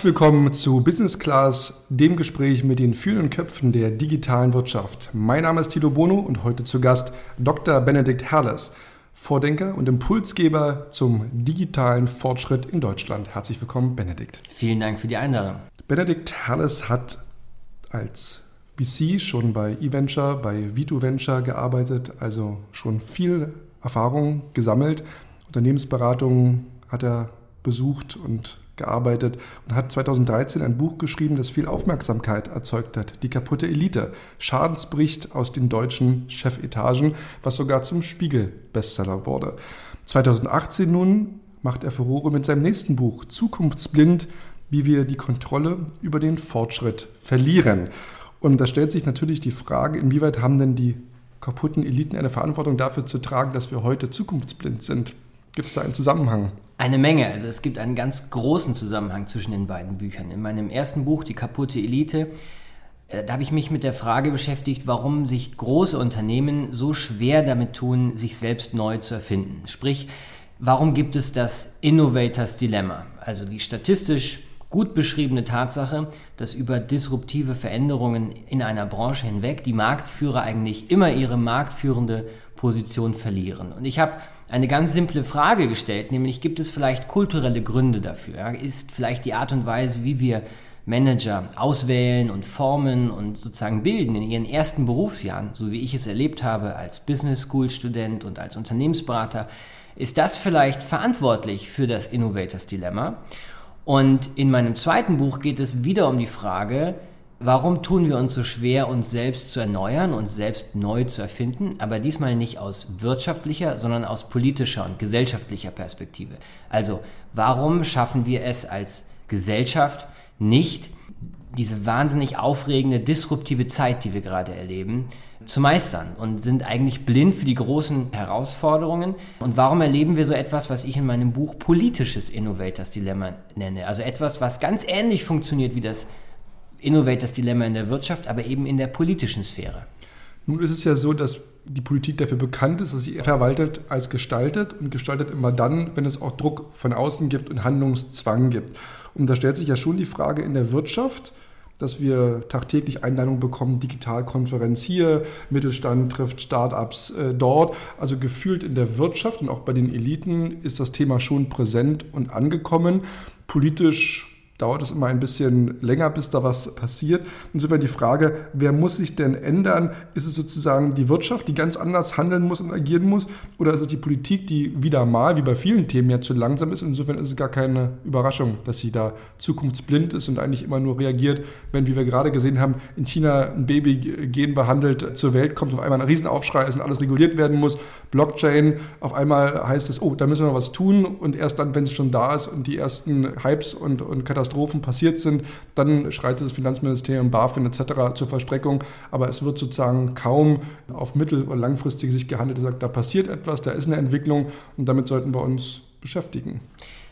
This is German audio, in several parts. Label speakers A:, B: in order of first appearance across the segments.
A: Herzlich willkommen zu Business Class, dem Gespräch mit den führenden Köpfen der digitalen Wirtschaft. Mein Name ist Tito Bono und heute zu Gast Dr. Benedikt Herles, Vordenker und Impulsgeber zum digitalen Fortschritt in Deutschland. Herzlich willkommen, Benedikt.
B: Vielen Dank für die Einladung.
A: Benedikt Herles hat als VC schon bei eVenture, bei Vito Venture gearbeitet, also schon viel Erfahrung gesammelt. Unternehmensberatungen hat er besucht und gearbeitet und hat 2013 ein Buch geschrieben, das viel Aufmerksamkeit erzeugt hat. Die kaputte Elite. Schadensbericht aus den deutschen Chefetagen, was sogar zum Spiegel-Bestseller wurde. 2018 nun macht er Furore mit seinem nächsten Buch Zukunftsblind, wie wir die Kontrolle über den Fortschritt verlieren. Und da stellt sich natürlich die Frage, inwieweit haben denn die kaputten Eliten eine Verantwortung dafür zu tragen, dass wir heute zukunftsblind sind? Gibt es da einen Zusammenhang?
B: Eine Menge. Also es gibt einen ganz großen Zusammenhang zwischen den beiden Büchern. In meinem ersten Buch, Die kaputte Elite, äh, da habe ich mich mit der Frage beschäftigt, warum sich große Unternehmen so schwer damit tun, sich selbst neu zu erfinden. Sprich, warum gibt es das Innovators Dilemma? Also die statistisch gut beschriebene Tatsache, dass über disruptive Veränderungen in einer Branche hinweg die Marktführer eigentlich immer ihre marktführende Position verlieren. Und ich habe eine ganz simple Frage gestellt, nämlich gibt es vielleicht kulturelle Gründe dafür? Ist vielleicht die Art und Weise, wie wir Manager auswählen und formen und sozusagen bilden in ihren ersten Berufsjahren, so wie ich es erlebt habe als Business School Student und als Unternehmensberater, ist das vielleicht verantwortlich für das Innovators Dilemma? Und in meinem zweiten Buch geht es wieder um die Frage, warum tun wir uns so schwer, uns selbst zu erneuern, uns selbst neu zu erfinden, aber diesmal nicht aus wirtschaftlicher, sondern aus politischer und gesellschaftlicher Perspektive. Also warum schaffen wir es als Gesellschaft nicht, diese wahnsinnig aufregende, disruptive Zeit, die wir gerade erleben, zu meistern und sind eigentlich blind für die großen Herausforderungen. Und warum erleben wir so etwas, was ich in meinem Buch politisches Innovators Dilemma nenne? Also etwas, was ganz ähnlich funktioniert wie das Innovators Dilemma in der Wirtschaft, aber eben in der politischen Sphäre.
A: Nun ist es ja so, dass die Politik dafür bekannt ist, dass sie verwaltet als gestaltet und gestaltet immer dann, wenn es auch Druck von außen gibt und Handlungszwang gibt. Und da stellt sich ja schon die Frage in der Wirtschaft, dass wir tagtäglich Einladungen bekommen, Digitalkonferenz hier, Mittelstand trifft Startups äh, dort. Also gefühlt in der Wirtschaft und auch bei den Eliten ist das Thema schon präsent und angekommen. Politisch dauert es immer ein bisschen länger, bis da was passiert. Insofern die Frage, wer muss sich denn ändern? Ist es sozusagen die Wirtschaft, die ganz anders handeln muss und agieren muss? Oder ist es die Politik, die wieder mal, wie bei vielen Themen, ja zu langsam ist? Insofern ist es gar keine Überraschung, dass sie da zukunftsblind ist und eigentlich immer nur reagiert, wenn, wie wir gerade gesehen haben, in China ein Baby gen behandelt zur Welt kommt, auf einmal ein Riesenaufschrei ist und alles reguliert werden muss. Blockchain, auf einmal heißt es, oh, da müssen wir was tun und erst dann, wenn es schon da ist und die ersten Hypes und, und Katastrophen Katastrophen passiert sind, dann schreitet das Finanzministerium, BaFin etc. zur Verstreckung. Aber es wird sozusagen kaum auf mittel- oder langfristige Sicht gehandelt. Er sagt, da passiert etwas, da ist eine Entwicklung und damit sollten wir uns beschäftigen.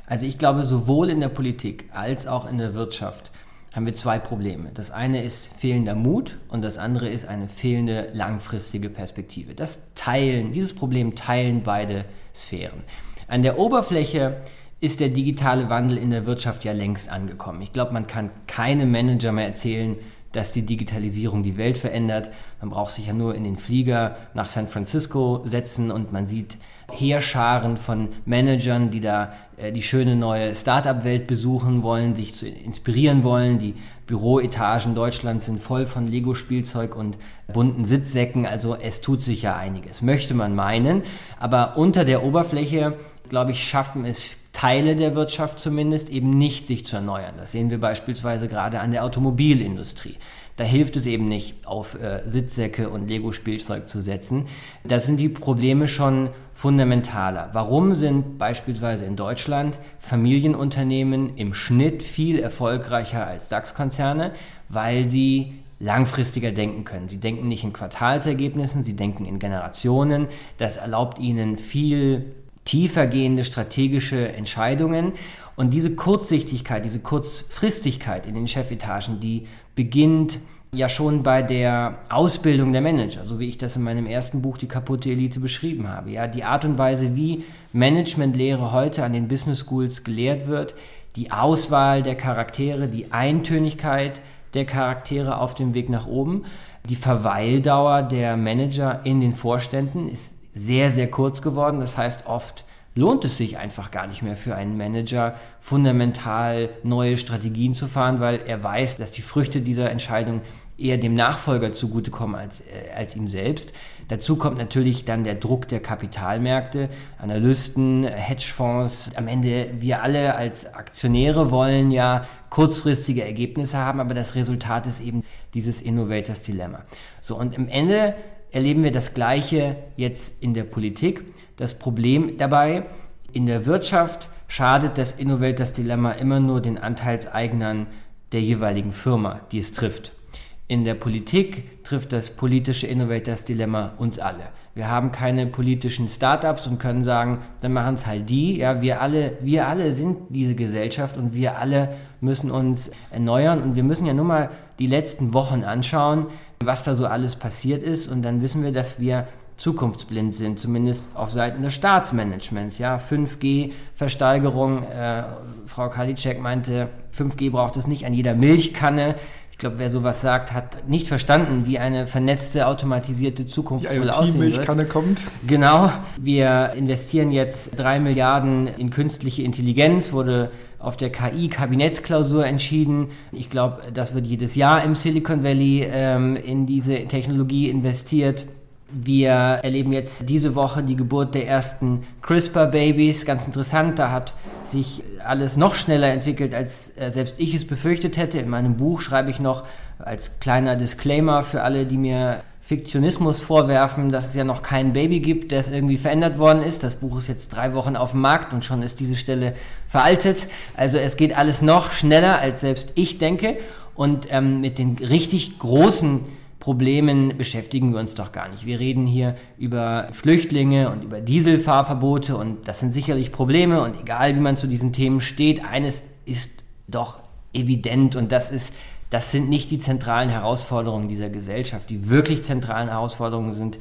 B: Also ich glaube, sowohl in der Politik als auch in der Wirtschaft haben wir zwei Probleme. Das eine ist fehlender Mut und das andere ist eine fehlende langfristige Perspektive. Das teilen, dieses Problem teilen beide Sphären. An der Oberfläche ist der digitale Wandel in der Wirtschaft ja längst angekommen. Ich glaube, man kann keinem Manager mehr erzählen, dass die Digitalisierung die Welt verändert. Man braucht sich ja nur in den Flieger nach San Francisco setzen und man sieht Heerscharen von Managern, die da äh, die schöne neue Start-up-Welt besuchen wollen, sich zu inspirieren wollen. Die Büroetagen Deutschlands sind voll von Lego-Spielzeug und bunten Sitzsäcken. Also es tut sich ja einiges, möchte man meinen. Aber unter der Oberfläche, glaube ich, schaffen es Teile der Wirtschaft zumindest eben nicht sich zu erneuern. Das sehen wir beispielsweise gerade an der Automobilindustrie. Da hilft es eben nicht, auf äh, Sitzsäcke und Lego-Spielzeug zu setzen. Da sind die Probleme schon fundamentaler. Warum sind beispielsweise in Deutschland Familienunternehmen im Schnitt viel erfolgreicher als DAX-Konzerne? Weil sie langfristiger denken können. Sie denken nicht in Quartalsergebnissen, sie denken in Generationen. Das erlaubt ihnen viel tiefergehende strategische Entscheidungen. Und diese Kurzsichtigkeit, diese Kurzfristigkeit in den Chefetagen, die beginnt ja schon bei der Ausbildung der Manager, so wie ich das in meinem ersten Buch Die kaputte Elite beschrieben habe. Ja, die Art und Weise, wie Managementlehre heute an den Business Schools gelehrt wird, die Auswahl der Charaktere, die Eintönigkeit der Charaktere auf dem Weg nach oben. Die Verweildauer der Manager in den Vorständen ist sehr, sehr kurz geworden. Das heißt, oft lohnt es sich einfach gar nicht mehr für einen Manager, fundamental neue Strategien zu fahren, weil er weiß, dass die Früchte dieser Entscheidung eher dem Nachfolger zugutekommen als, äh, als ihm selbst. Dazu kommt natürlich dann der Druck der Kapitalmärkte, Analysten, Hedgefonds. Am Ende, wir alle als Aktionäre wollen ja kurzfristige Ergebnisse haben, aber das Resultat ist eben dieses Innovators Dilemma. So, und im Ende erleben wir das Gleiche jetzt in der Politik. Das Problem dabei, in der Wirtschaft schadet das Innovators Dilemma immer nur den Anteilseignern der jeweiligen Firma, die es trifft. In der Politik trifft das politische Innovators Dilemma uns alle. Wir haben keine politischen Startups und können sagen, dann machen es halt die. Ja, wir alle, wir alle sind diese Gesellschaft und wir alle müssen uns erneuern und wir müssen ja nur mal die letzten Wochen anschauen, was da so alles passiert ist und dann wissen wir, dass wir zukunftsblind sind, zumindest auf Seiten des Staatsmanagements. Ja, 5G Versteigerung, äh, Frau Kalitschek meinte, 5G braucht es nicht an jeder Milchkanne. Ich glaube, wer sowas sagt, hat nicht verstanden, wie eine vernetzte, automatisierte Zukunft
A: Die wohl aussehen wird. Milchkanne kommt.
B: Genau. Wir investieren jetzt drei Milliarden in künstliche Intelligenz, wurde auf der KI-Kabinettsklausur entschieden. Ich glaube, das wird jedes Jahr im Silicon Valley ähm, in diese Technologie investiert. Wir erleben jetzt diese Woche die Geburt der ersten CRISPR-Babys. Ganz interessant, da hat sich alles noch schneller entwickelt, als äh, selbst ich es befürchtet hätte. In meinem Buch schreibe ich noch als kleiner Disclaimer für alle, die mir Fiktionismus vorwerfen, dass es ja noch kein Baby gibt, das irgendwie verändert worden ist. Das Buch ist jetzt drei Wochen auf dem Markt und schon ist diese Stelle veraltet. Also es geht alles noch schneller, als selbst ich denke. Und ähm, mit den richtig großen Problemen beschäftigen wir uns doch gar nicht. Wir reden hier über Flüchtlinge und über Dieselfahrverbote und das sind sicherlich Probleme und egal wie man zu diesen Themen steht, eines ist doch evident und das ist, das sind nicht die zentralen Herausforderungen dieser Gesellschaft. Die wirklich zentralen Herausforderungen sind,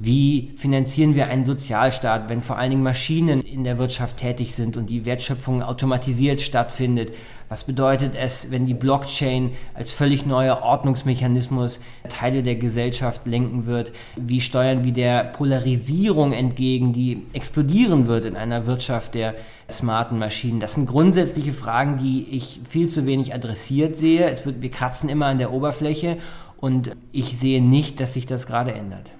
B: wie finanzieren wir einen Sozialstaat, wenn vor allen Dingen Maschinen in der Wirtschaft tätig sind und die Wertschöpfung automatisiert stattfindet? Was bedeutet es, wenn die Blockchain als völlig neuer Ordnungsmechanismus Teile der Gesellschaft lenken wird? Wie steuern wir der Polarisierung entgegen, die explodieren wird in einer Wirtschaft der smarten Maschinen? Das sind grundsätzliche Fragen, die ich viel zu wenig adressiert sehe. Es wird, wir kratzen immer an der Oberfläche und ich sehe nicht, dass sich das gerade ändert.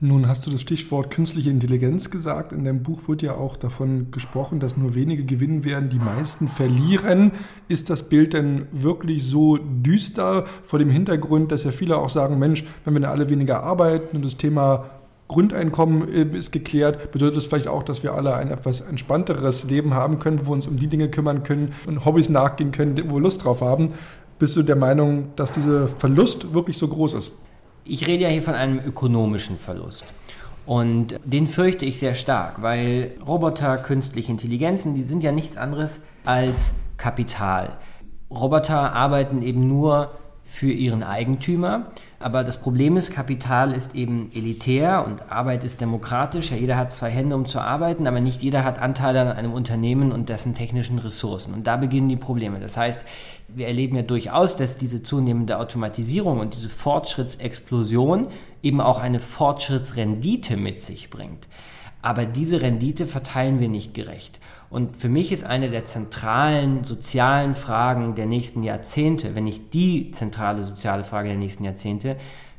A: Nun hast du das Stichwort künstliche Intelligenz gesagt. In deinem Buch wird ja auch davon gesprochen, dass nur wenige gewinnen werden, die meisten verlieren. Ist das Bild denn wirklich so düster vor dem Hintergrund, dass ja viele auch sagen, Mensch, wenn wir alle weniger arbeiten und das Thema Grundeinkommen äh, ist geklärt, bedeutet das vielleicht auch, dass wir alle ein etwas entspannteres Leben haben können, wo wir uns um die Dinge kümmern können und Hobbys nachgehen können, wo wir Lust drauf haben. Bist du der Meinung, dass dieser Verlust wirklich so groß ist?
B: Ich rede ja hier von einem ökonomischen Verlust. Und den fürchte ich sehr stark, weil Roboter, künstliche Intelligenzen, die sind ja nichts anderes als Kapital. Roboter arbeiten eben nur für ihren Eigentümer. Aber das Problem ist, Kapital ist eben elitär und Arbeit ist demokratisch. Ja, jeder hat zwei Hände, um zu arbeiten, aber nicht jeder hat Anteile an einem Unternehmen und dessen technischen Ressourcen. Und da beginnen die Probleme. Das heißt, wir erleben ja durchaus, dass diese zunehmende Automatisierung und diese Fortschrittsexplosion eben auch eine Fortschrittsrendite mit sich bringt. Aber diese Rendite verteilen wir nicht gerecht. Und für mich ist eine der zentralen sozialen Fragen der nächsten Jahrzehnte, wenn nicht die zentrale soziale Frage der nächsten Jahrzehnte,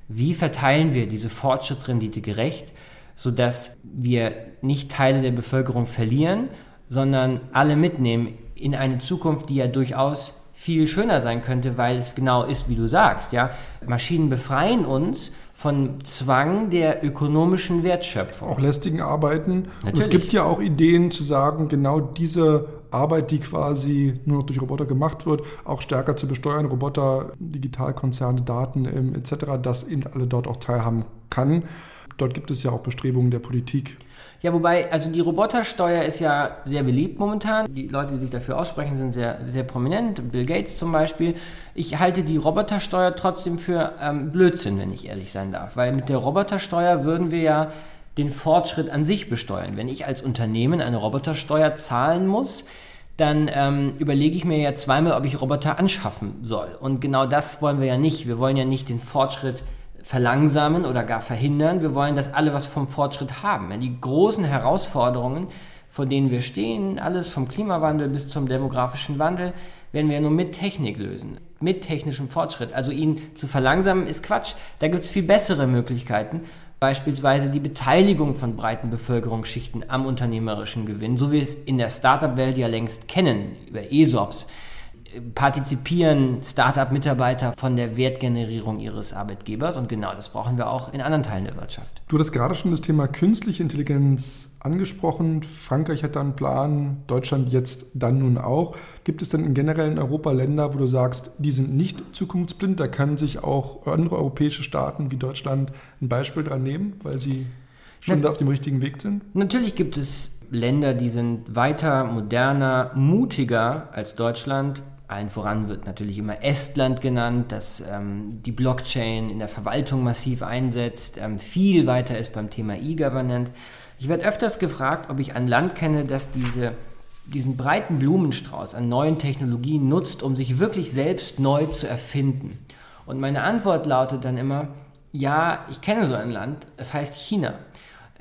B: wie verteilen wir diese Fortschrittsrendite gerecht, sodass wir nicht Teile der Bevölkerung verlieren, sondern alle mitnehmen in eine Zukunft, die ja durchaus viel schöner sein könnte, weil es genau ist, wie du sagst, ja. Maschinen befreien uns von Zwang der ökonomischen Wertschöpfung.
A: Auch lästigen Arbeiten. Natürlich. Und es gibt ja auch Ideen zu sagen, genau diese Arbeit, die quasi nur noch durch Roboter gemacht wird, auch stärker zu besteuern, Roboter, Digitalkonzerne, Daten ähm, etc., dass eben alle dort auch teilhaben kann. Dort gibt es ja auch Bestrebungen der Politik.
B: Ja, wobei, also die Robotersteuer ist ja sehr beliebt momentan. Die Leute, die sich dafür aussprechen, sind sehr, sehr prominent. Bill Gates zum Beispiel. Ich halte die Robotersteuer trotzdem für ähm, Blödsinn, wenn ich ehrlich sein darf. Weil mit der Robotersteuer würden wir ja den Fortschritt an sich besteuern. Wenn ich als Unternehmen eine Robotersteuer zahlen muss, dann ähm, überlege ich mir ja zweimal, ob ich Roboter anschaffen soll. Und genau das wollen wir ja nicht. Wir wollen ja nicht den Fortschritt verlangsamen oder gar verhindern. Wir wollen, dass alle was vom Fortschritt haben. Die großen Herausforderungen, vor denen wir stehen, alles vom Klimawandel bis zum demografischen Wandel, werden wir nur mit Technik lösen, mit technischem Fortschritt. Also ihn zu verlangsamen ist Quatsch. Da gibt es viel bessere Möglichkeiten beispielsweise die Beteiligung von breiten Bevölkerungsschichten am unternehmerischen Gewinn, so wie wir es in der Startup-Welt ja längst kennen, über ESOPs, partizipieren Startup-Mitarbeiter von der Wertgenerierung ihres Arbeitgebers und genau das brauchen wir auch in anderen Teilen der Wirtschaft.
A: Du hattest gerade schon das Thema künstliche Intelligenz angesprochen. Frankreich hat da einen Plan, Deutschland jetzt dann nun auch. Gibt es denn in generell in Europa Länder, wo du sagst, die sind nicht zukunftsblind? Da können sich auch andere europäische Staaten wie Deutschland ein Beispiel dran nehmen, weil sie schon Na, auf dem richtigen Weg sind?
B: Natürlich gibt es Länder, die sind weiter, moderner, mutiger als Deutschland. Allen voran wird natürlich immer Estland genannt, das ähm, die Blockchain in der Verwaltung massiv einsetzt, ähm, viel weiter ist beim Thema E-Government. Ich werde öfters gefragt, ob ich ein Land kenne, das diese, diesen breiten Blumenstrauß an neuen Technologien nutzt, um sich wirklich selbst neu zu erfinden. Und meine Antwort lautet dann immer, ja, ich kenne so ein Land, es heißt China.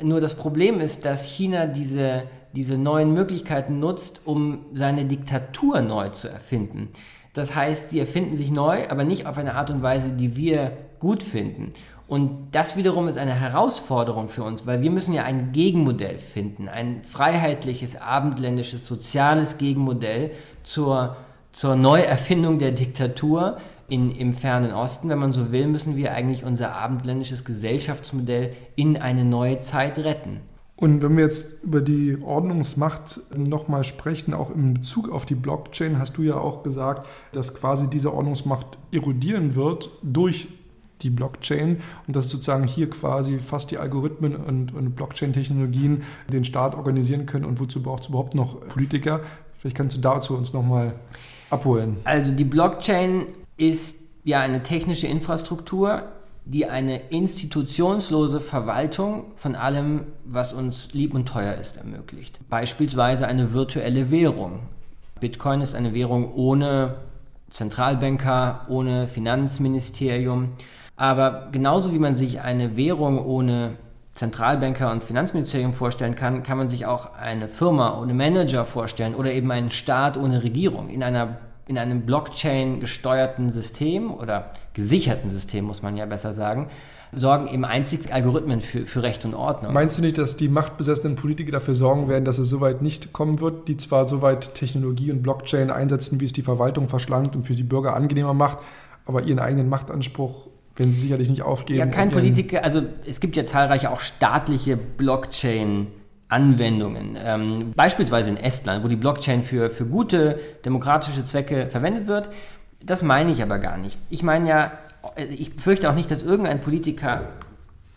B: Nur das Problem ist, dass China diese diese neuen Möglichkeiten nutzt, um seine Diktatur neu zu erfinden. Das heißt, sie erfinden sich neu, aber nicht auf eine Art und Weise, die wir gut finden. Und das wiederum ist eine Herausforderung für uns, weil wir müssen ja ein Gegenmodell finden, ein freiheitliches, abendländisches, soziales Gegenmodell zur, zur Neuerfindung der Diktatur in, im fernen Osten. Wenn man so will, müssen wir eigentlich unser abendländisches Gesellschaftsmodell in eine neue Zeit retten.
A: Und wenn wir jetzt über die Ordnungsmacht nochmal sprechen, auch in Bezug auf die Blockchain, hast du ja auch gesagt, dass quasi diese Ordnungsmacht erodieren wird durch die Blockchain und dass sozusagen hier quasi fast die Algorithmen und, und Blockchain-Technologien den Staat organisieren können und wozu braucht es überhaupt noch Politiker? Vielleicht kannst du dazu uns nochmal abholen.
B: Also die Blockchain ist ja eine technische Infrastruktur, die eine institutionslose Verwaltung von allem, was uns lieb und teuer ist, ermöglicht. Beispielsweise eine virtuelle Währung. Bitcoin ist eine Währung ohne Zentralbanker, ohne Finanzministerium. Aber genauso wie man sich eine Währung ohne Zentralbanker und Finanzministerium vorstellen kann, kann man sich auch eine Firma ohne Manager vorstellen oder eben einen Staat ohne Regierung. In einer in einem Blockchain gesteuerten System oder gesicherten System, muss man ja besser sagen, sorgen eben einzig Algorithmen für, für Recht und Ordnung.
A: Meinst du nicht, dass die machtbesessenen Politiker dafür sorgen werden, dass es soweit nicht kommen wird, die zwar soweit Technologie und Blockchain einsetzen, wie es die Verwaltung verschlankt und für die Bürger angenehmer macht, aber ihren eigenen Machtanspruch werden sie sicherlich nicht aufgeben?
B: Ja, kein Politiker, also es gibt ja zahlreiche auch staatliche Blockchain- Anwendungen. Ähm, beispielsweise in Estland, wo die Blockchain für, für gute demokratische Zwecke verwendet wird. Das meine ich aber gar nicht. Ich meine ja, ich fürchte auch nicht, dass irgendein Politiker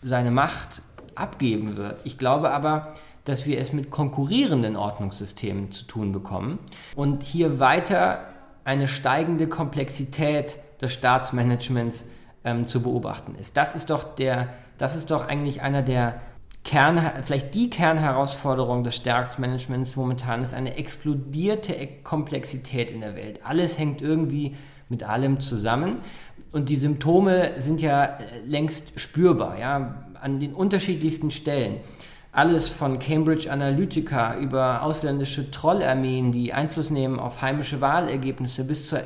B: seine Macht abgeben wird. Ich glaube aber, dass wir es mit konkurrierenden Ordnungssystemen zu tun bekommen und hier weiter eine steigende Komplexität des Staatsmanagements ähm, zu beobachten ist. Das ist doch der, das ist doch eigentlich einer der Kern, vielleicht die Kernherausforderung des Stärksmanagements momentan ist eine explodierte Komplexität in der Welt. Alles hängt irgendwie mit allem zusammen und die Symptome sind ja äh, längst spürbar, ja, an den unterschiedlichsten Stellen. Alles von Cambridge Analytica über ausländische Trollarmeen, die Einfluss nehmen auf heimische Wahlergebnisse, bis zur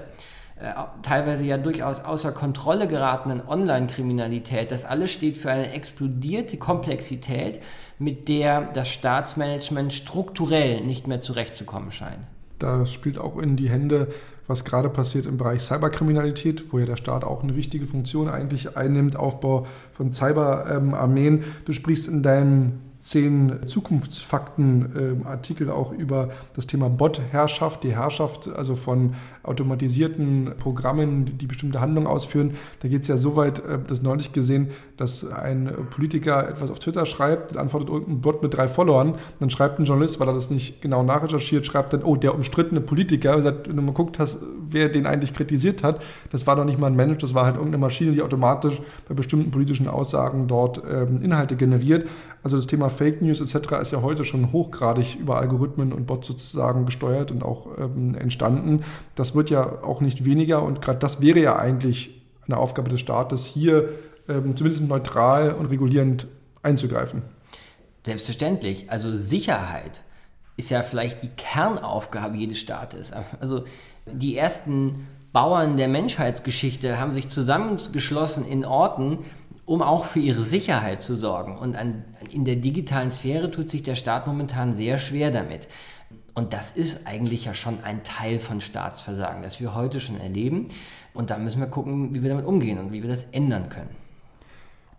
B: teilweise ja durchaus außer Kontrolle geratenen Online-Kriminalität. Das alles steht für eine explodierte Komplexität, mit der das Staatsmanagement strukturell nicht mehr zurechtzukommen scheint.
A: Das spielt auch in die Hände, was gerade passiert im Bereich Cyberkriminalität, wo ja der Staat auch eine wichtige Funktion eigentlich einnimmt, Aufbau von Cyberarmeen. Du sprichst in deinem zehn Zukunftsfakten-Artikel auch über das Thema Bot-Herrschaft, die Herrschaft also von automatisierten Programmen, die bestimmte Handlungen ausführen. Da geht es ja so weit, äh, das neulich gesehen, dass ein Politiker etwas auf Twitter schreibt, dann antwortet irgendein Bot mit drei Followern, dann schreibt ein Journalist, weil er das nicht genau nachrecherchiert, schreibt dann, oh, der umstrittene Politiker, wenn du mal guckt hast, wer den eigentlich kritisiert hat, das war doch nicht mal ein Mensch, das war halt irgendeine Maschine, die automatisch bei bestimmten politischen Aussagen dort ähm, Inhalte generiert. Also das Thema Fake News etc. ist ja heute schon hochgradig über Algorithmen und Bots sozusagen gesteuert und auch ähm, entstanden. Das wird ja auch nicht weniger und gerade das wäre ja eigentlich eine Aufgabe des Staates, hier ähm, zumindest neutral und regulierend einzugreifen.
B: Selbstverständlich. Also Sicherheit ist ja vielleicht die Kernaufgabe jedes Staates. Also die ersten Bauern der Menschheitsgeschichte haben sich zusammengeschlossen in Orten, um auch für ihre Sicherheit zu sorgen. Und an, in der digitalen Sphäre tut sich der Staat momentan sehr schwer damit. Und das ist eigentlich ja schon ein Teil von Staatsversagen, das wir heute schon erleben. Und da müssen wir gucken, wie wir damit umgehen und wie wir das ändern können.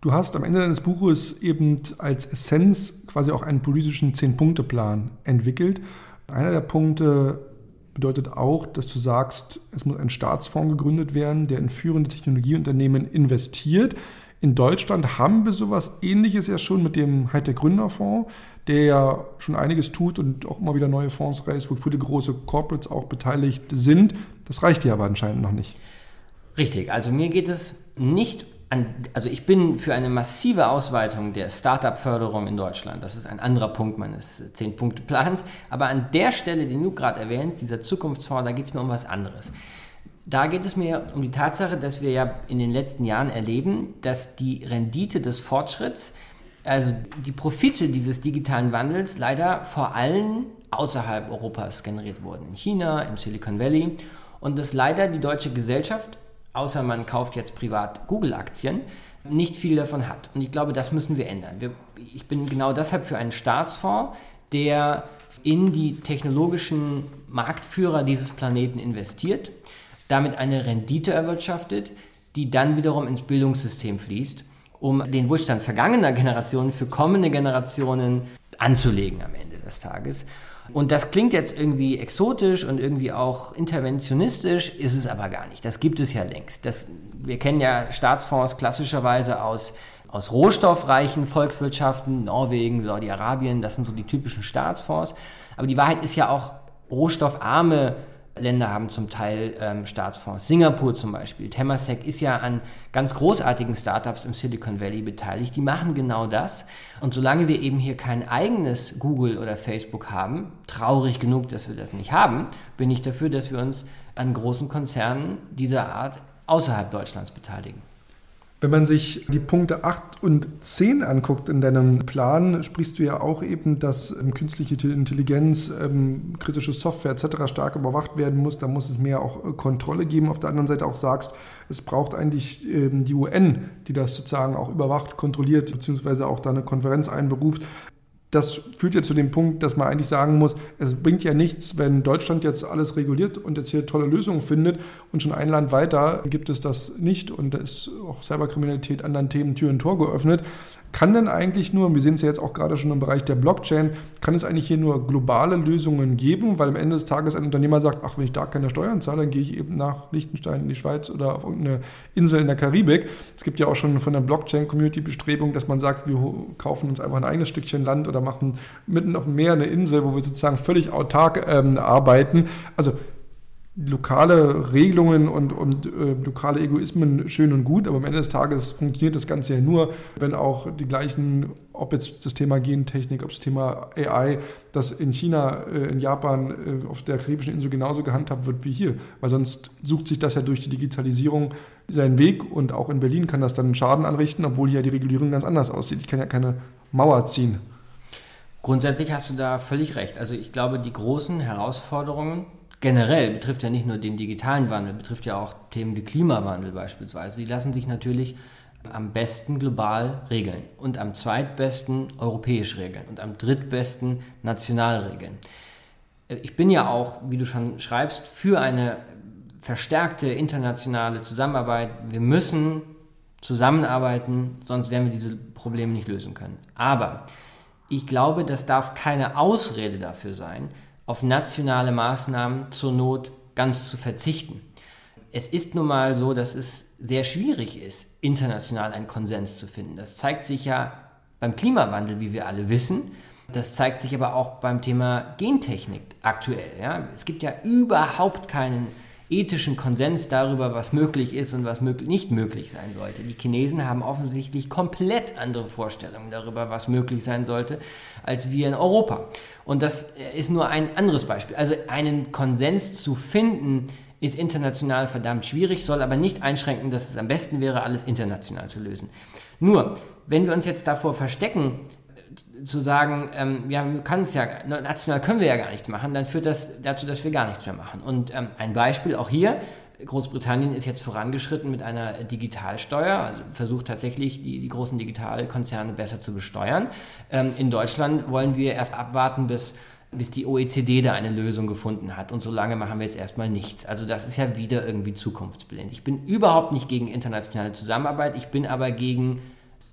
A: Du hast am Ende deines Buches eben als Essenz quasi auch einen politischen Zehn-Punkte-Plan entwickelt. Einer der Punkte bedeutet auch, dass du sagst, es muss ein Staatsfonds gegründet werden, der in führende Technologieunternehmen investiert. In Deutschland haben wir sowas ähnliches ja schon mit dem Hightech Gründerfonds, der ja schon einiges tut und auch immer wieder neue Fonds reißt, wo viele große Corporates auch beteiligt sind. Das reicht ja aber anscheinend noch nicht.
B: Richtig, also mir geht es nicht an, also ich bin für eine massive Ausweitung der Startup-Förderung in Deutschland. Das ist ein anderer Punkt meines Zehn-Punkte-Plans. Aber an der Stelle, die du gerade erwähnst, dieser Zukunftsfonds, da geht es mir um was anderes. Da geht es mir um die Tatsache, dass wir ja in den letzten Jahren erleben, dass die Rendite des Fortschritts, also die Profite dieses digitalen Wandels leider vor allem außerhalb Europas generiert wurden. In China, im Silicon Valley. Und dass leider die deutsche Gesellschaft, außer man kauft jetzt privat Google-Aktien, nicht viel davon hat. Und ich glaube, das müssen wir ändern. Wir, ich bin genau deshalb für einen Staatsfonds, der in die technologischen Marktführer dieses Planeten investiert damit eine Rendite erwirtschaftet, die dann wiederum ins Bildungssystem fließt, um den Wohlstand vergangener Generationen für kommende Generationen anzulegen am Ende des Tages. Und das klingt jetzt irgendwie exotisch und irgendwie auch interventionistisch, ist es aber gar nicht. Das gibt es ja längst. Das, wir kennen ja Staatsfonds klassischerweise aus, aus rohstoffreichen Volkswirtschaften, Norwegen, Saudi-Arabien, das sind so die typischen Staatsfonds. Aber die Wahrheit ist ja auch, rohstoffarme Länder haben zum Teil ähm, Staatsfonds. Singapur zum Beispiel. Temasek ist ja an ganz großartigen Startups im Silicon Valley beteiligt. Die machen genau das. Und solange wir eben hier kein eigenes Google oder Facebook haben, traurig genug, dass wir das nicht haben, bin ich dafür, dass wir uns an großen Konzernen dieser Art außerhalb Deutschlands beteiligen.
A: Wenn man sich die Punkte 8 und 10 anguckt in deinem Plan, sprichst du ja auch eben, dass ähm, künstliche Intelligenz, ähm, kritische Software etc. stark überwacht werden muss. Da muss es mehr auch äh, Kontrolle geben. Auf der anderen Seite auch sagst, es braucht eigentlich ähm, die UN, die das sozusagen auch überwacht, kontrolliert, beziehungsweise auch da eine Konferenz einberuft das führt ja zu dem Punkt, dass man eigentlich sagen muss, es bringt ja nichts, wenn Deutschland jetzt alles reguliert und jetzt hier tolle Lösungen findet und schon ein Land weiter gibt es das nicht und da ist auch Cyberkriminalität anderen Themen Tür und Tor geöffnet. Kann denn eigentlich nur, wir sehen es ja jetzt auch gerade schon im Bereich der Blockchain, kann es eigentlich hier nur globale Lösungen geben, weil am Ende des Tages ein Unternehmer sagt, ach, wenn ich da keine Steuern zahle, dann gehe ich eben nach Liechtenstein in die Schweiz oder auf irgendeine Insel in der Karibik. Es gibt ja auch schon von der Blockchain-Community Bestrebungen, dass man sagt, wir kaufen uns einfach ein eigenes Stückchen Land oder machen mitten auf dem Meer eine Insel, wo wir sozusagen völlig autark ähm, arbeiten. Also lokale Regelungen und, und äh, lokale Egoismen schön und gut, aber am Ende des Tages funktioniert das Ganze ja nur, wenn auch die gleichen, ob jetzt das Thema Gentechnik, ob das Thema AI, das in China, äh, in Japan, äh, auf der karibischen Insel genauso gehandhabt wird wie hier. Weil sonst sucht sich das ja durch die Digitalisierung seinen Weg und auch in Berlin kann das dann Schaden anrichten, obwohl hier die Regulierung ganz anders aussieht. Ich kann ja keine Mauer ziehen.
B: Grundsätzlich hast du da völlig recht. Also ich glaube, die großen Herausforderungen generell betrifft ja nicht nur den digitalen Wandel, betrifft ja auch Themen wie Klimawandel beispielsweise. Die lassen sich natürlich am besten global regeln und am zweitbesten europäisch regeln und am drittbesten national regeln. Ich bin ja auch, wie du schon schreibst, für eine verstärkte internationale Zusammenarbeit. Wir müssen zusammenarbeiten, sonst werden wir diese Probleme nicht lösen können. Aber ich glaube, das darf keine Ausrede dafür sein, auf nationale Maßnahmen zur Not ganz zu verzichten. Es ist nun mal so, dass es sehr schwierig ist, international einen Konsens zu finden. Das zeigt sich ja beim Klimawandel, wie wir alle wissen. Das zeigt sich aber auch beim Thema Gentechnik aktuell. Ja. Es gibt ja überhaupt keinen ethischen Konsens darüber, was möglich ist und was möglich, nicht möglich sein sollte. Die Chinesen haben offensichtlich komplett andere Vorstellungen darüber, was möglich sein sollte, als wir in Europa. Und das ist nur ein anderes Beispiel. Also einen Konsens zu finden, ist international verdammt schwierig, soll aber nicht einschränken, dass es am besten wäre, alles international zu lösen. Nur, wenn wir uns jetzt davor verstecken, zu sagen, ähm, ja, wir können es ja, national können wir ja gar nichts machen, dann führt das dazu, dass wir gar nichts mehr machen. Und ähm, ein Beispiel auch hier, Großbritannien ist jetzt vorangeschritten mit einer Digitalsteuer, also versucht tatsächlich die, die großen Digitalkonzerne besser zu besteuern. Ähm, in Deutschland wollen wir erst abwarten, bis bis die OECD da eine Lösung gefunden hat. Und solange machen wir jetzt erstmal nichts. Also das ist ja wieder irgendwie zukunftsblind. Ich bin überhaupt nicht gegen internationale Zusammenarbeit, ich bin aber gegen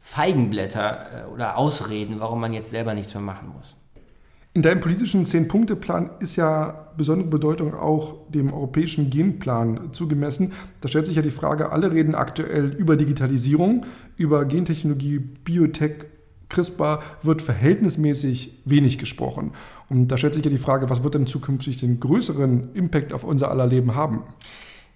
B: Feigenblätter äh, oder Ausreden, warum man jetzt selber nichts mehr machen muss.
A: In deinem politischen Zehn-Punkte-Plan ist ja besondere Bedeutung auch dem europäischen Genplan zugemessen. Da stellt sich ja die Frage, alle reden aktuell über Digitalisierung, über Gentechnologie, Biotech, CRISPR wird verhältnismäßig wenig gesprochen. Und da stellt sich ja die Frage, was wird denn zukünftig den größeren Impact auf unser aller Leben haben?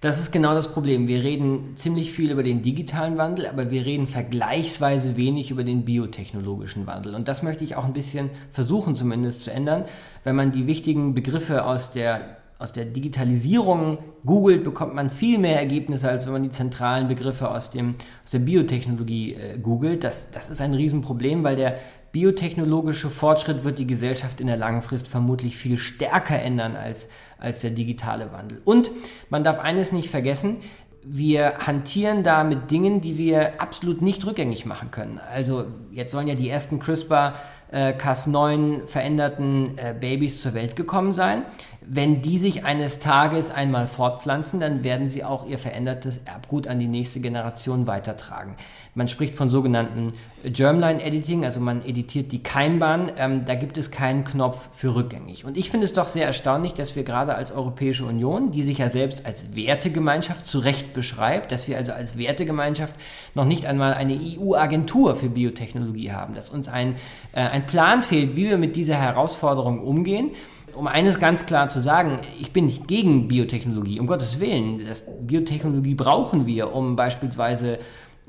B: Das ist genau das Problem. Wir reden ziemlich viel über den digitalen Wandel, aber wir reden vergleichsweise wenig über den biotechnologischen Wandel. Und das möchte ich auch ein bisschen versuchen zumindest zu ändern. Wenn man die wichtigen Begriffe aus der aus der Digitalisierung googelt, bekommt man viel mehr Ergebnisse, als wenn man die zentralen Begriffe aus, dem, aus der Biotechnologie äh, googelt. Das, das ist ein Riesenproblem, weil der biotechnologische Fortschritt wird die Gesellschaft in der langen Frist vermutlich viel stärker ändern als, als der digitale Wandel. Und man darf eines nicht vergessen, wir hantieren da mit Dingen, die wir absolut nicht rückgängig machen können. Also jetzt sollen ja die ersten CRISPR-Cas9 veränderten äh, Babys zur Welt gekommen sein. Wenn die sich eines Tages einmal fortpflanzen, dann werden sie auch ihr verändertes Erbgut an die nächste Generation weitertragen. Man spricht von sogenannten Germline Editing, also man editiert die Keimbahn. Ähm, da gibt es keinen Knopf für rückgängig. Und ich finde es doch sehr erstaunlich, dass wir gerade als Europäische Union, die sich ja selbst als Wertegemeinschaft zu Recht beschreibt, dass wir also als Wertegemeinschaft noch nicht einmal eine EU-Agentur für Biotechnologie haben, dass uns ein, äh, ein Plan fehlt, wie wir mit dieser Herausforderung umgehen um eines ganz klar zu sagen, ich bin nicht gegen Biotechnologie, um Gottes Willen. Das Biotechnologie brauchen wir, um beispielsweise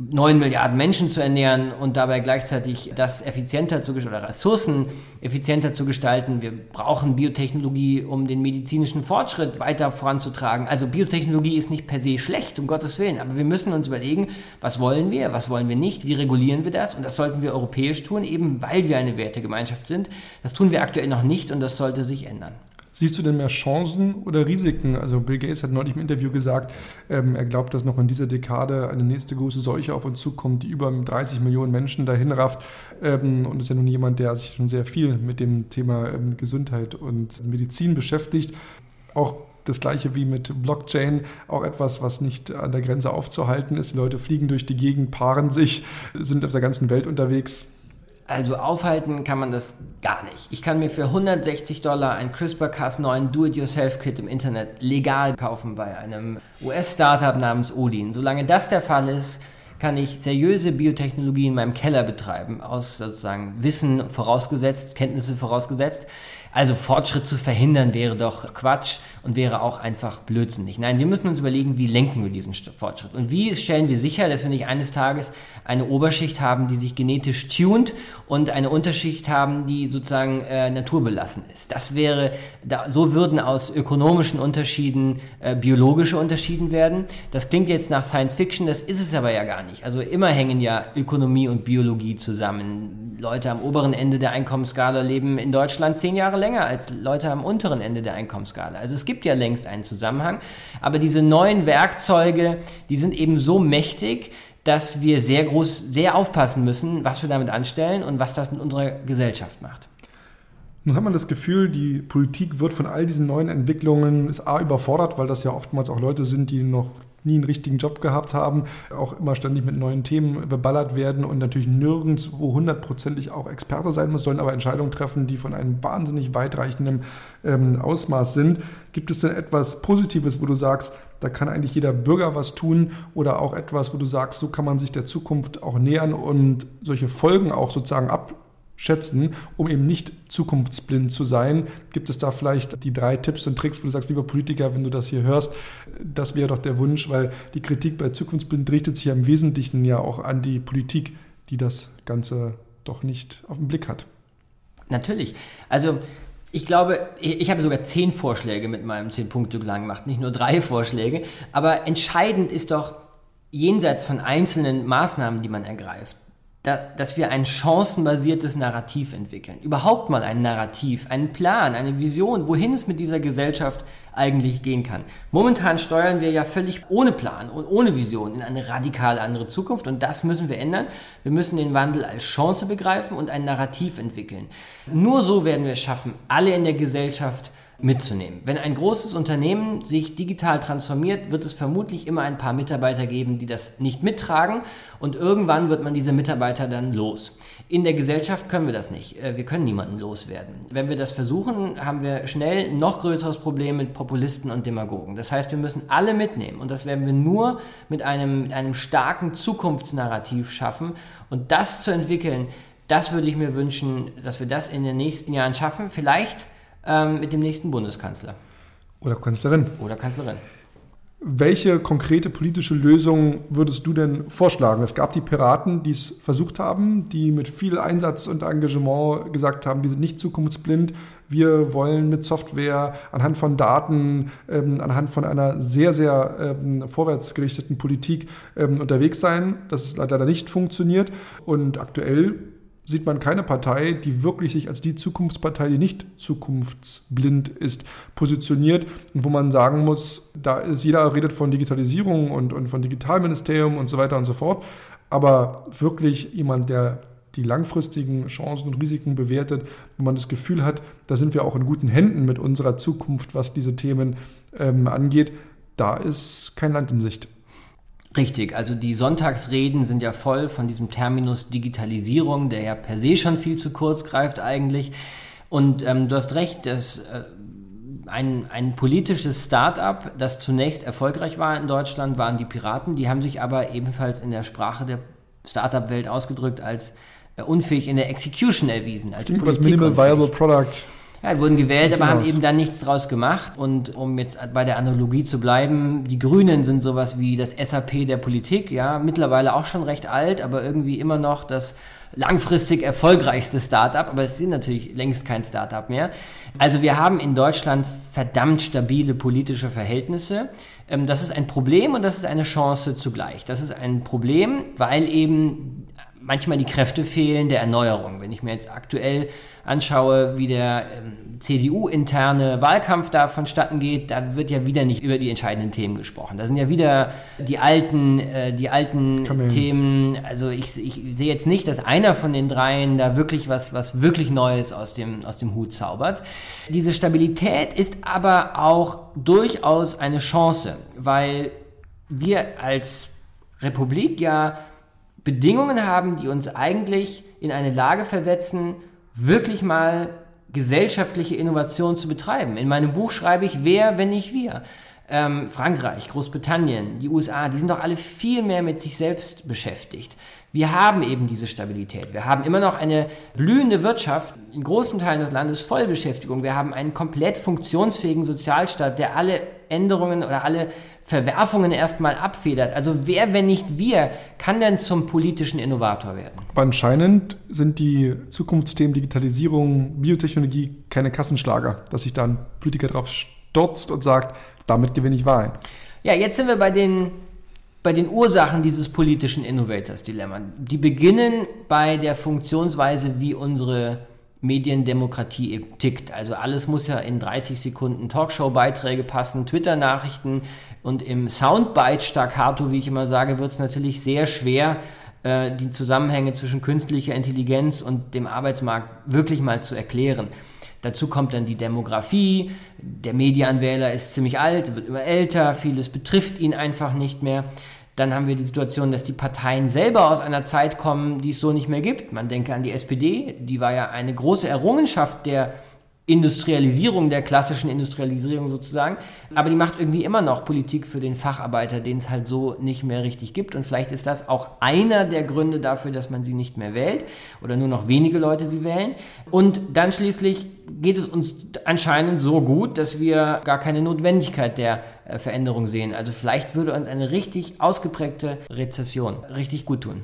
B: 9 Milliarden Menschen zu ernähren und dabei gleichzeitig das effizienter zu oder Ressourcen effizienter zu gestalten. Wir brauchen Biotechnologie, um den medizinischen Fortschritt weiter voranzutragen. Also Biotechnologie ist nicht per se schlecht, um Gottes Willen, aber wir müssen uns überlegen, was wollen wir, was wollen wir nicht, wie regulieren wir das und das sollten wir europäisch tun, eben weil wir eine Wertegemeinschaft sind. Das tun wir aktuell noch nicht und das sollte sich ändern.
A: Siehst du denn mehr Chancen oder Risiken? Also Bill Gates hat neulich im Interview gesagt, ähm, er glaubt, dass noch in dieser Dekade eine nächste große Seuche auf uns zukommt, die über 30 Millionen Menschen dahin rafft. Ähm, und ist ja nun jemand, der sich schon sehr viel mit dem Thema ähm, Gesundheit und Medizin beschäftigt. Auch das gleiche wie mit Blockchain, auch etwas, was nicht an der Grenze aufzuhalten ist. Die Leute fliegen durch die Gegend, paaren sich, sind auf der ganzen Welt unterwegs.
B: Also aufhalten kann man das gar nicht. Ich kann mir für 160 Dollar ein CRISPR-Cas9 Do-it-yourself-Kit im Internet legal kaufen bei einem US-Startup namens Odin. Solange das der Fall ist, kann ich seriöse Biotechnologie in meinem Keller betreiben, aus sozusagen Wissen vorausgesetzt, Kenntnisse vorausgesetzt. Also Fortschritt zu verhindern wäre doch Quatsch und wäre auch einfach blödsinnig. Nein, wir müssen uns überlegen, wie lenken wir diesen Fortschritt und wie stellen wir sicher, dass wir nicht eines Tages eine Oberschicht haben, die sich genetisch tunt und eine Unterschicht haben, die sozusagen äh, naturbelassen ist. Das wäre, da, so würden aus ökonomischen Unterschieden äh, biologische Unterschieden werden. Das klingt jetzt nach Science Fiction, das ist es aber ja gar nicht. Also immer hängen ja Ökonomie und Biologie zusammen. Leute am oberen Ende der Einkommensskala leben in Deutschland zehn Jahre länger als Leute am unteren Ende der Einkommensskala. Also es gibt ja längst einen Zusammenhang, aber diese neuen Werkzeuge, die sind eben so mächtig, dass wir sehr groß, sehr aufpassen müssen, was wir damit anstellen und was das mit unserer Gesellschaft macht.
A: Nun hat man das Gefühl, die Politik wird von all diesen neuen Entwicklungen ist A überfordert, weil das ja oftmals auch Leute sind, die noch nie einen richtigen Job gehabt haben, auch immer ständig mit neuen Themen beballert werden und natürlich nirgendwo hundertprozentig auch Experte sein muss, sollen aber Entscheidungen treffen, die von einem wahnsinnig weitreichenden ähm, Ausmaß sind. Gibt es denn etwas Positives, wo du sagst, da kann eigentlich jeder Bürger was tun oder auch etwas, wo du sagst, so kann man sich der Zukunft auch nähern und solche Folgen auch sozusagen ab schätzen, um eben nicht zukunftsblind zu sein? Gibt es da vielleicht die drei Tipps und Tricks, wo du sagst, lieber Politiker, wenn du das hier hörst, das wäre doch der Wunsch, weil die Kritik bei Zukunftsblind richtet sich ja im Wesentlichen ja auch an die Politik, die das Ganze doch nicht auf den Blick hat.
B: Natürlich. Also ich glaube, ich habe sogar zehn Vorschläge mit meinem zehn Punkte lang gemacht, nicht nur drei Vorschläge. Aber entscheidend ist doch, jenseits von einzelnen Maßnahmen, die man ergreift, da, dass wir ein chancenbasiertes Narrativ entwickeln. Überhaupt mal ein Narrativ, einen Plan, eine Vision, wohin es mit dieser Gesellschaft eigentlich gehen kann. Momentan steuern wir ja völlig ohne Plan und ohne Vision in eine radikal andere Zukunft und das müssen wir ändern. Wir müssen den Wandel als Chance begreifen und ein Narrativ entwickeln. Nur so werden wir es schaffen, alle in der Gesellschaft mitzunehmen. Wenn ein großes Unternehmen sich digital transformiert, wird es vermutlich immer ein paar Mitarbeiter geben, die das nicht mittragen und irgendwann wird man diese Mitarbeiter dann los. In der Gesellschaft können wir das nicht. Äh, wir können niemanden loswerden. Wenn wir das versuchen, haben wir schnell noch größeres Problem mit Populisten und Demagogen. Das heißt, wir müssen alle mitnehmen und das werden wir nur mit einem, mit einem starken Zukunftsnarrativ schaffen und das zu entwickeln, das würde ich mir wünschen, dass wir das in den nächsten Jahren schaffen. Vielleicht ähm, mit dem nächsten Bundeskanzler.
A: Oder Kanzlerin.
B: Oder Kanzlerin.
A: Welche konkrete politische Lösung würdest du denn vorschlagen? Es gab die Piraten, die es versucht haben, die mit viel Einsatz und Engagement gesagt haben, wir sind nicht zukunftsblind, wir wollen mit Software anhand von Daten, ähm, anhand von einer sehr, sehr ähm, vorwärtsgerichteten Politik ähm, unterwegs sein. Das ist leider nicht funktioniert. Und aktuell sieht man keine Partei, die wirklich sich als die Zukunftspartei, die nicht zukunftsblind ist, positioniert und wo man sagen muss, da ist jeder redet von Digitalisierung und, und von Digitalministerium und so weiter und so fort, aber wirklich jemand, der die langfristigen Chancen und Risiken bewertet, wo man das Gefühl hat, da sind wir auch in guten Händen mit unserer Zukunft, was diese Themen ähm, angeht, da ist kein Land in Sicht.
B: Richtig, also die Sonntagsreden sind ja voll von diesem Terminus Digitalisierung, der ja per se schon viel zu kurz greift eigentlich. Und ähm, du hast recht, dass äh, ein, ein politisches Start-up, das zunächst erfolgreich war in Deutschland, waren die Piraten. Die haben sich aber ebenfalls in der Sprache der Start-up-Welt ausgedrückt als äh, unfähig in der Execution erwiesen. Als
A: Politik was Minimal Viable Product.
B: Ja, wurden gewählt, aber haben eben dann nichts draus gemacht. Und um jetzt bei der Analogie zu bleiben, die Grünen sind sowas wie das SAP der Politik, ja, mittlerweile auch schon recht alt, aber irgendwie immer noch das langfristig erfolgreichste Startup, aber es sind natürlich längst kein Startup mehr. Also wir haben in Deutschland verdammt stabile politische Verhältnisse. Ähm, das ist ein Problem und das ist eine Chance zugleich. Das ist ein Problem, weil eben manchmal die Kräfte fehlen der Erneuerung. Wenn ich mir jetzt aktuell anschaue, wie der ähm, CDU-interne Wahlkampf da vonstatten geht, da wird ja wieder nicht über die entscheidenden Themen gesprochen. Da sind ja wieder die alten, äh, die alten Themen. Also ich, ich sehe jetzt nicht, dass einer von den dreien da wirklich was, was wirklich Neues aus dem, aus dem Hut zaubert. Diese Stabilität ist aber auch durchaus eine Chance, weil wir als Republik ja Bedingungen haben, die uns eigentlich in eine Lage versetzen, wirklich mal gesellschaftliche Innovation zu betreiben. In meinem Buch schreibe ich, wer, wenn nicht wir. Ähm, Frankreich, Großbritannien, die USA, die sind doch alle viel mehr mit sich selbst beschäftigt. Wir haben eben diese Stabilität. Wir haben immer noch eine blühende Wirtschaft, in großen Teilen des Landes Vollbeschäftigung. Wir haben einen komplett funktionsfähigen Sozialstaat, der alle Änderungen oder alle Verwerfungen erstmal abfedert. Also wer, wenn nicht wir, kann denn zum politischen Innovator werden?
A: Aber anscheinend sind die Zukunftsthemen Digitalisierung, Biotechnologie keine Kassenschlager, dass sich da ein Politiker drauf stürzt und sagt, damit gewinne ich Wahlen.
B: Ja, jetzt sind wir bei den, bei den Ursachen dieses politischen Innovators-Dilemma. Die beginnen bei der Funktionsweise, wie unsere Mediendemokratie tickt. Also alles muss ja in 30 Sekunden Talkshow-Beiträge passen, Twitter-Nachrichten und im Soundbite-Staccato, wie ich immer sage, wird es natürlich sehr schwer, äh, die Zusammenhänge zwischen künstlicher Intelligenz und dem Arbeitsmarkt wirklich mal zu erklären. Dazu kommt dann die Demografie. Der Medianwähler ist ziemlich alt, wird immer älter, vieles betrifft ihn einfach nicht mehr. Dann haben wir die Situation, dass die Parteien selber aus einer Zeit kommen, die es so nicht mehr gibt. Man denke an die SPD, die war ja eine große Errungenschaft der Industrialisierung der klassischen Industrialisierung sozusagen. Aber die macht irgendwie immer noch Politik für den Facharbeiter, den es halt so nicht mehr richtig gibt. Und vielleicht ist das auch einer der Gründe dafür, dass man sie nicht mehr wählt oder nur noch wenige Leute sie wählen. Und dann schließlich geht es uns anscheinend so gut, dass wir gar keine Notwendigkeit der äh, Veränderung sehen. Also vielleicht würde uns eine richtig ausgeprägte Rezession richtig gut tun.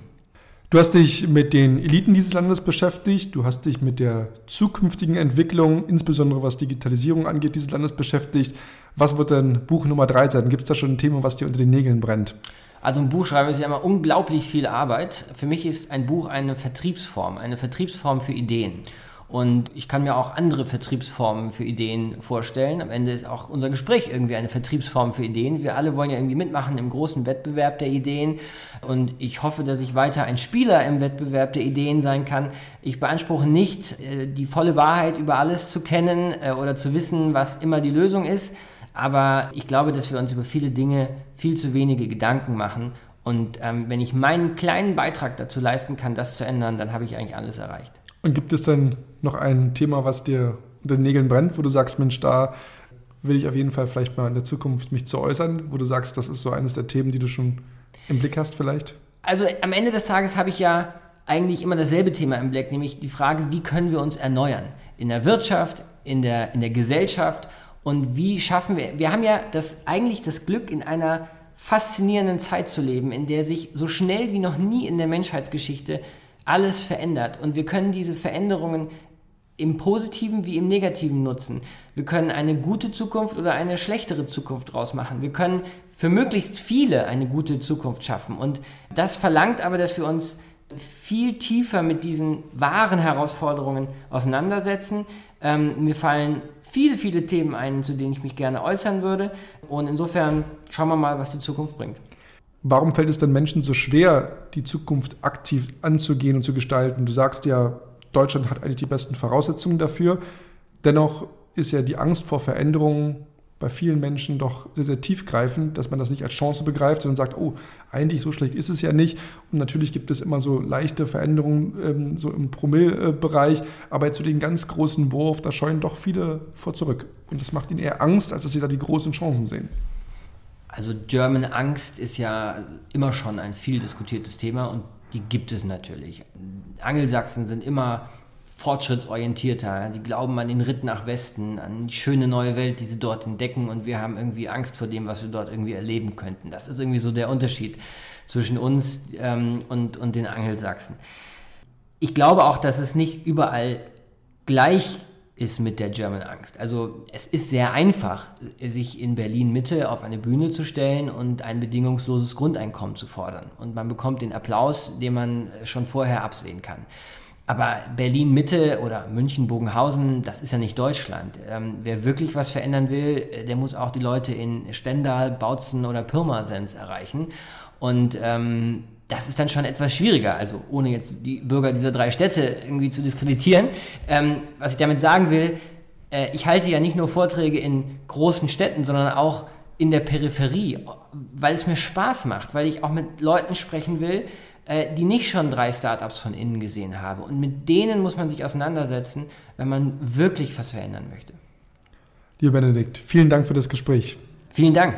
A: Du hast dich mit den Eliten dieses Landes beschäftigt, du hast dich mit der zukünftigen Entwicklung, insbesondere was Digitalisierung angeht, dieses Landes beschäftigt. Was wird denn Buch Nummer drei sein? Gibt es da schon ein Thema, was dir unter den Nägeln brennt?
B: Also ein Buch schreiben ist ja immer unglaublich viel Arbeit. Für mich ist ein Buch eine Vertriebsform, eine Vertriebsform für Ideen. Und ich kann mir auch andere Vertriebsformen für Ideen vorstellen. Am Ende ist auch unser Gespräch irgendwie eine Vertriebsform für Ideen. Wir alle wollen ja irgendwie mitmachen im großen Wettbewerb der Ideen. Und ich hoffe, dass ich weiter ein Spieler im Wettbewerb der Ideen sein kann. Ich beanspruche nicht, äh, die volle Wahrheit über alles zu kennen äh, oder zu wissen, was immer die Lösung ist. Aber ich glaube, dass wir uns über viele Dinge viel zu wenige Gedanken machen. Und ähm, wenn ich meinen kleinen Beitrag dazu leisten kann, das zu ändern, dann habe ich eigentlich alles erreicht.
A: Und gibt es dann noch ein Thema, was dir unter den Nägeln brennt, wo du sagst, Mensch, da will ich auf jeden Fall vielleicht mal in der Zukunft mich zu äußern, wo du sagst, das ist so eines der Themen, die du schon im Blick hast vielleicht?
B: Also am Ende des Tages habe ich ja eigentlich immer dasselbe Thema im Blick, nämlich die Frage, wie können wir uns erneuern? In der Wirtschaft, in der, in der Gesellschaft und wie schaffen wir, wir haben ja das, eigentlich das Glück, in einer faszinierenden Zeit zu leben, in der sich so schnell wie noch nie in der Menschheitsgeschichte alles verändert. Und wir können diese Veränderungen im Positiven wie im Negativen nutzen. Wir können eine gute Zukunft oder eine schlechtere Zukunft draus machen. Wir können für möglichst viele eine gute Zukunft schaffen. Und das verlangt aber, dass wir uns viel tiefer mit diesen wahren Herausforderungen auseinandersetzen. Ähm, mir fallen viele, viele Themen ein, zu denen ich mich gerne äußern würde. Und insofern schauen wir mal, was die Zukunft bringt.
A: Warum fällt es dann Menschen so schwer, die Zukunft aktiv anzugehen und zu gestalten? Du sagst ja, Deutschland hat eigentlich die besten Voraussetzungen dafür. Dennoch ist ja die Angst vor Veränderungen bei vielen Menschen doch sehr, sehr tiefgreifend, dass man das nicht als Chance begreift, sondern sagt, oh, eigentlich so schlecht ist es ja nicht. Und natürlich gibt es immer so leichte Veränderungen ähm, so im Promillbereich, aber zu den ganz großen Wurf, da scheuen doch viele vor zurück. Und das macht ihnen eher Angst, als dass sie da die großen Chancen sehen.
B: Also German Angst ist ja immer schon ein viel diskutiertes Thema und die gibt es natürlich. Angelsachsen sind immer fortschrittsorientierter. Die glauben an den Ritt nach Westen, an die schöne neue Welt, die sie dort entdecken und wir haben irgendwie Angst vor dem, was wir dort irgendwie erleben könnten. Das ist irgendwie so der Unterschied zwischen uns ähm, und, und den Angelsachsen. Ich glaube auch, dass es nicht überall gleich ist mit der German Angst. Also es ist sehr einfach, sich in Berlin Mitte auf eine Bühne zu stellen und ein bedingungsloses Grundeinkommen zu fordern. Und man bekommt den Applaus, den man schon vorher absehen kann. Aber Berlin Mitte oder München Bogenhausen, das ist ja nicht Deutschland. Ähm, wer wirklich was verändern will, der muss auch die Leute in Stendal, Bautzen oder Pirmasens erreichen. Und ähm, das ist dann schon etwas schwieriger, also ohne jetzt die Bürger dieser drei Städte irgendwie zu diskreditieren. Ähm, was ich damit sagen will, äh, ich halte ja nicht nur Vorträge in großen Städten, sondern auch in der Peripherie, weil es mir Spaß macht, weil ich auch mit Leuten sprechen will, äh, die nicht schon drei Startups von innen gesehen haben. Und mit denen muss man sich auseinandersetzen, wenn man wirklich was verändern möchte.
A: Lieber Benedikt, vielen Dank für das Gespräch.
B: Vielen Dank.